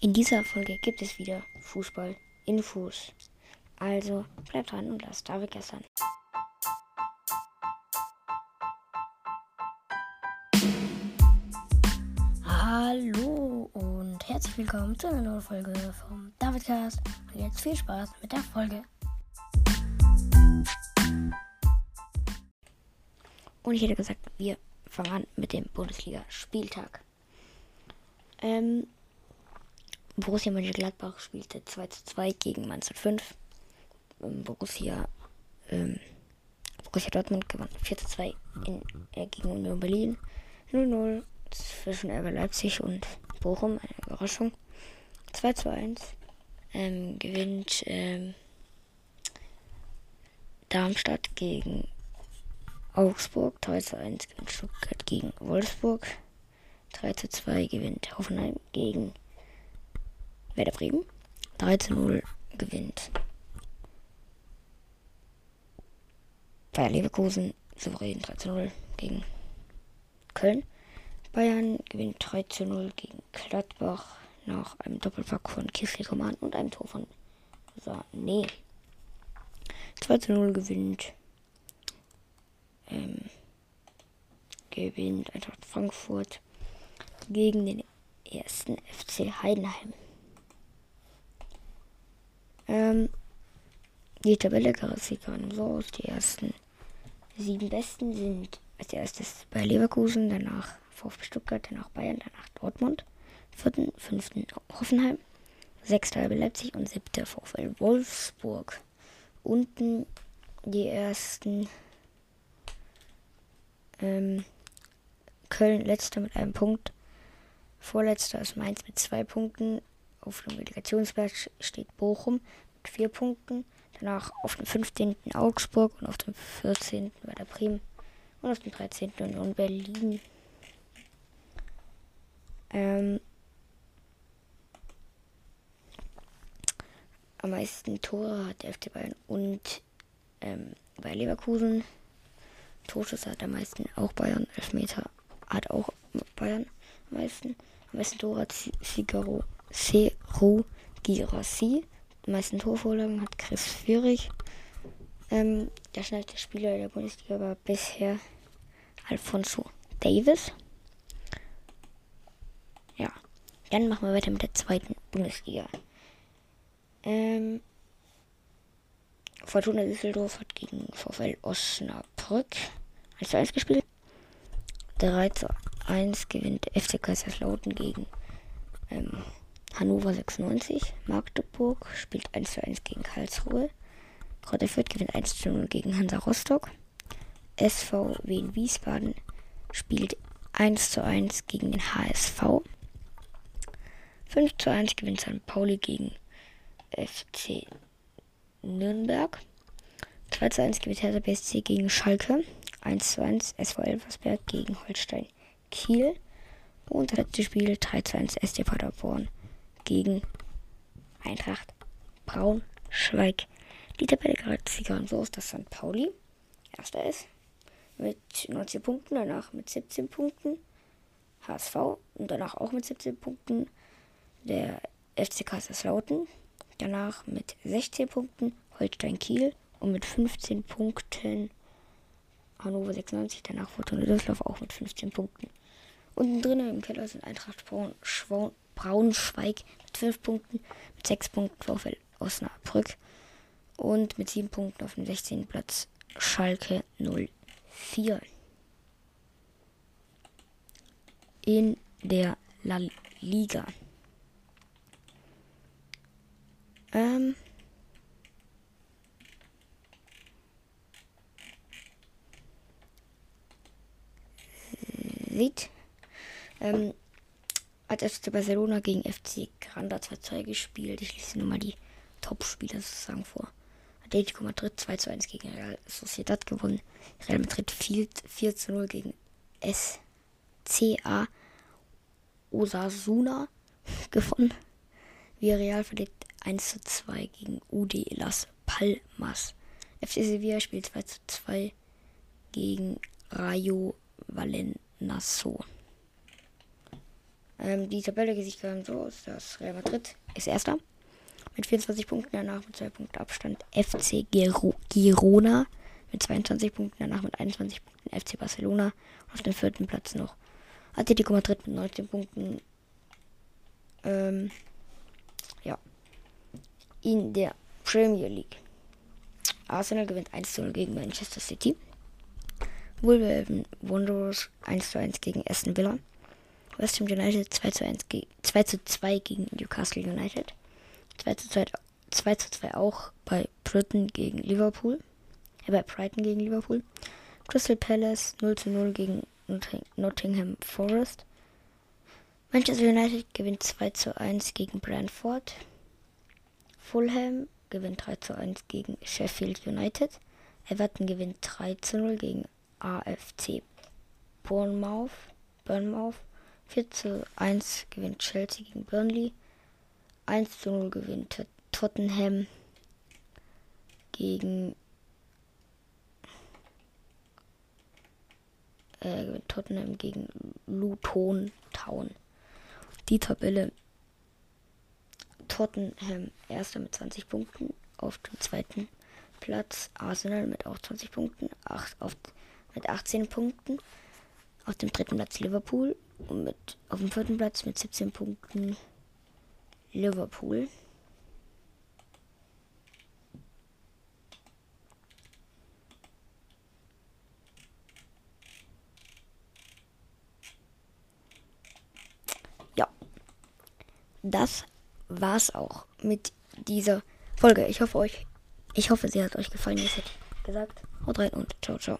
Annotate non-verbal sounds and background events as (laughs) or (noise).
In dieser Folge gibt es wieder Fußball in Fuß. Also bleibt dran und lasst David gestern. Hallo und herzlich willkommen zu einer neuen Folge vom Davidcast. Und jetzt viel Spaß mit der Folge. Und ich hätte gesagt, wir fangen an mit dem Bundesliga-Spieltag. Ähm, Borussia Mönchengladbach spielte 2 zu 2 gegen Mainz 5. Ähm, Borussia, ähm, Borussia Dortmund gewann 4 zu 2 in, äh, gegen Union Berlin. 0-0 zwischen RB Leipzig und Bochum, eine Überraschung. 2 zu 1 ähm, gewinnt ähm, Darmstadt gegen Augsburg. 3 zu 1 gewinnt Stuttgart gegen Wolfsburg. 3 zu 2 gewinnt Hoffenheim gegen Werder Bremen. 3 zu 0 gewinnt Bayer Leverkusen souverän 3 zu 0 gegen Köln. Bayern gewinnt 3 zu 0 gegen Gladbach nach einem Doppelpack von Kifli Coman und einem Tor von Sané. 2 zu 0 gewinnt ähm, gewinnt Eintracht Frankfurt gegen den ersten FC Heidenheim. Ähm, die Tabelle sieht so aus. Die ersten sieben Besten sind als erstes bei Leverkusen, danach VfB Stuttgart, danach Bayern, danach Dortmund, vierten, fünften Hoffenheim, sechster Leipzig und siebter VfL Wolfsburg. Unten die ersten ähm, Köln letzter mit einem Punkt. Vorletzter ist Mainz mit zwei Punkten. Auf dem Relegationsplatz steht Bochum mit vier Punkten. Danach auf dem 15. Augsburg und auf dem 14. Werder Bremen und auf dem 13. Union Berlin. Ähm, am meisten Tore hat der FC Bayern und ähm, bei Leverkusen. Torschüsse hat am meisten auch Bayern. Elfmeter hat auch Bayern am meisten. Am meisten Tore hat Figaro Seru Girassi. Die meisten Torvorlagen hat Chris Führig. Ähm, der schnellste Spieler der Bundesliga war bisher Alfonso Davis. Ja, dann machen wir weiter mit der zweiten Bundesliga. Ähm, Fortuna Düsseldorf hat gegen VfL Osnabrück 1 zu 1 gespielt. 3 zu 1 gewinnt FC Kaiserslautern gegen ähm, Hannover 96. Magdeburg spielt 1 zu 1 gegen Karlsruhe. Kräuter Fürth gewinnt 1 zu 0 gegen Hansa Rostock. SV Wien Wiesbaden spielt 1 zu 1 gegen den HSV. 5 zu 1 gewinnt St. Pauli gegen FC Nürnberg. 2 zu 1 gewinnt Hertha BSC gegen Schalke. 1 zu 1 SV Elversberg gegen Holstein Kiel. Und das letzte Spiel 3 zu 1 SC Paderborn gegen Eintracht Braunschweig. Die Tabelle sieht so aus, dass St. Pauli erster ist mit 19 Punkten, danach mit 17 Punkten HSV und danach auch mit 17 Punkten der FC Kaiserslautern, danach mit 16 Punkten Holstein Kiel und mit 15 Punkten Hannover 96, danach Fortuna Düsseldorf auch mit 15 Punkten. Unten drinnen im Keller sind Eintracht Braun, Schwaun, Braunschweig mit 5 Punkten, mit 6 Punkten VfL Osnabrück und mit 7 Punkten auf dem 16. Platz Schalke 04. In der La Liga. Ähm, sieht. Ähm, hat FC Barcelona gegen FC Granda 2-2 gespielt. Ich lese nur mal die Top-Spieler sozusagen vor. Atletico Madrid 2 zu 1 gegen Real Sociedad gewonnen. Real Madrid 4, 4 zu 0 gegen SCA Osasuna (laughs) gewonnen. Villarreal verliert 1 zu 2 gegen UD Las Palmas. FC Sevilla spielt 2 zu 2 gegen Rayo Valencia. Ähm, die Tabelle sieht dann so aus, dass Real Madrid ist erster mit 24 Punkten, danach mit 2 Punkten Abstand FC Giro Girona mit 22 Punkten, danach mit 21 Punkten FC Barcelona auf dem vierten Platz noch Atletico Madrid mit 19 Punkten. Ähm, ja. In der Premier League. Arsenal gewinnt 1 0 gegen Manchester City. Wolverhampton Wanderers 1 zu 1 gegen Aston Villa. West Ham United 2 zu, 1 2 zu 2 gegen Newcastle United. 2 zu 2, 2 zu 2 auch bei Brighton gegen Liverpool. Äh, bei Brighton gegen Liverpool. Crystal Palace 0 zu 0 gegen Nottingham Forest. Manchester United gewinnt 2 zu 1 gegen Brentford. Fulham gewinnt 3 zu 1 gegen Sheffield United. Everton gewinnt 3 zu 0 gegen AFC Bournemouth. Bournemouth. 4 zu 1 gewinnt Chelsea gegen Burnley. 1 zu 0 gewinnt Tottenham gegen äh, Tottenham gegen Luton Town. Die Tabelle Tottenham erster mit 20 Punkten auf dem zweiten Platz Arsenal mit auch 20 Punkten, acht, auf, mit 18 Punkten. Auf dem dritten Platz Liverpool und mit auf dem vierten Platz mit 17 Punkten Liverpool. Ja, das war's auch mit dieser Folge. Ich hoffe euch, ich hoffe, sie hat euch gefallen, wie ich gesagt. Haut rein und ciao, ciao.